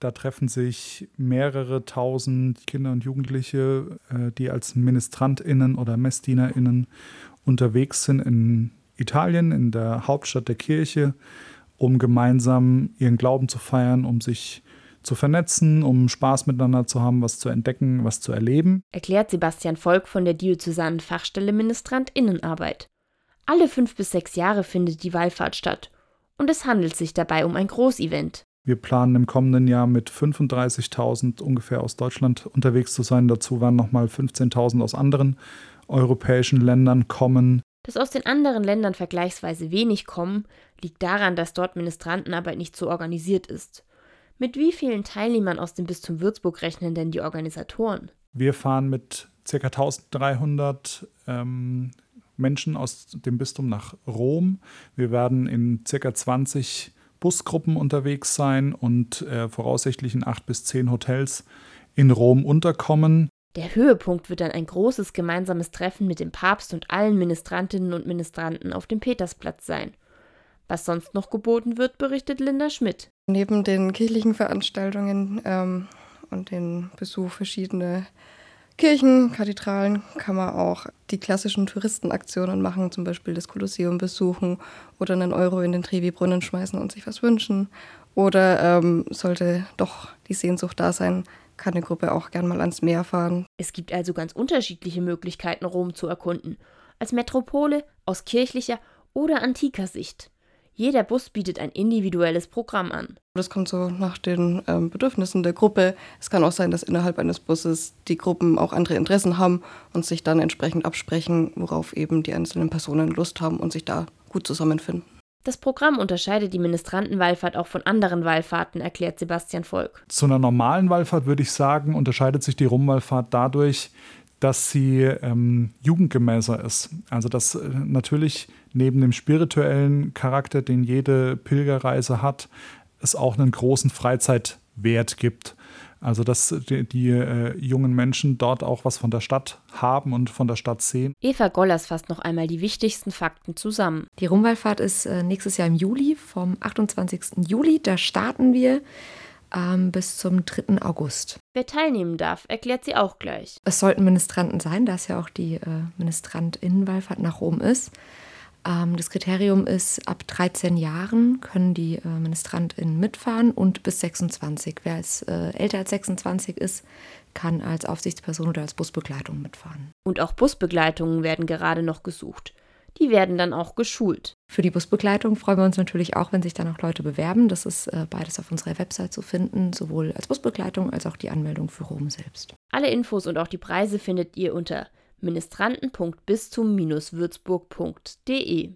Da treffen sich mehrere tausend Kinder und Jugendliche, äh, die als MinistrantInnen oder MessdienerInnen unterwegs sind in Italien, in der Hauptstadt der Kirche, um gemeinsam ihren Glauben zu feiern, um sich zu vernetzen, um Spaß miteinander zu haben, was zu entdecken, was zu erleben. Erklärt Sebastian Volk von der diözesanen Fachstelle Ministrantinnenarbeit. Alle fünf bis sechs Jahre findet die Wallfahrt statt und es handelt sich dabei um ein Großevent. Wir planen im kommenden Jahr mit 35.000 ungefähr aus Deutschland unterwegs zu sein. Dazu werden nochmal 15.000 aus anderen europäischen Ländern kommen. Dass aus den anderen Ländern vergleichsweise wenig kommen, liegt daran, dass dort Ministrantenarbeit nicht so organisiert ist. Mit wie vielen Teilnehmern aus dem Bistum Würzburg rechnen denn die Organisatoren? Wir fahren mit ca. 1300 ähm, Menschen aus dem Bistum nach Rom. Wir werden in ca. 20 Busgruppen unterwegs sein und äh, voraussichtlich in acht bis zehn Hotels in Rom unterkommen. Der Höhepunkt wird dann ein großes gemeinsames Treffen mit dem Papst und allen Ministrantinnen und Ministranten auf dem Petersplatz sein. Was sonst noch geboten wird, berichtet Linda Schmidt. Neben den kirchlichen Veranstaltungen ähm, und den Besuch verschiedener Kirchen, Kathedralen kann man auch die klassischen Touristenaktionen machen, zum Beispiel das Kolosseum besuchen oder einen Euro in den Trevi-Brunnen schmeißen und sich was wünschen. Oder ähm, sollte doch die Sehnsucht da sein, kann eine Gruppe auch gern mal ans Meer fahren. Es gibt also ganz unterschiedliche Möglichkeiten, Rom zu erkunden. Als Metropole, aus kirchlicher oder antiker Sicht. Jeder Bus bietet ein individuelles Programm an. Das kommt so nach den ähm, Bedürfnissen der Gruppe. Es kann auch sein, dass innerhalb eines Busses die Gruppen auch andere Interessen haben und sich dann entsprechend absprechen, worauf eben die einzelnen Personen Lust haben und sich da gut zusammenfinden. Das Programm unterscheidet die Ministrantenwallfahrt auch von anderen Wallfahrten, erklärt Sebastian Volk. Zu einer normalen Wallfahrt würde ich sagen, unterscheidet sich die Rumwallfahrt dadurch, dass sie ähm, jugendgemäßer ist. Also dass äh, natürlich neben dem spirituellen Charakter, den jede Pilgerreise hat, es auch einen großen Freizeitwert gibt. Also dass die, die äh, jungen Menschen dort auch was von der Stadt haben und von der Stadt sehen. Eva Gollers fasst noch einmal die wichtigsten Fakten zusammen. Die Rumwallfahrt ist äh, nächstes Jahr im Juli, vom 28. Juli. Da starten wir ähm, bis zum 3. August. Wer teilnehmen darf, erklärt sie auch gleich. Es sollten Ministranten sein, da es ja auch die äh, Ministrantinnenwallfahrt nach Rom ist. Ähm, das Kriterium ist, ab 13 Jahren können die äh, Ministrantinnen mitfahren und bis 26. Wer als, äh, älter als 26 ist, kann als Aufsichtsperson oder als Busbegleitung mitfahren. Und auch Busbegleitungen werden gerade noch gesucht. Die werden dann auch geschult. Für die Busbegleitung freuen wir uns natürlich auch, wenn sich dann auch Leute bewerben. Das ist äh, beides auf unserer Website zu finden, sowohl als Busbegleitung als auch die Anmeldung für Rom selbst. Alle Infos und auch die Preise findet ihr unter ministranten.bistum-würzburg.de.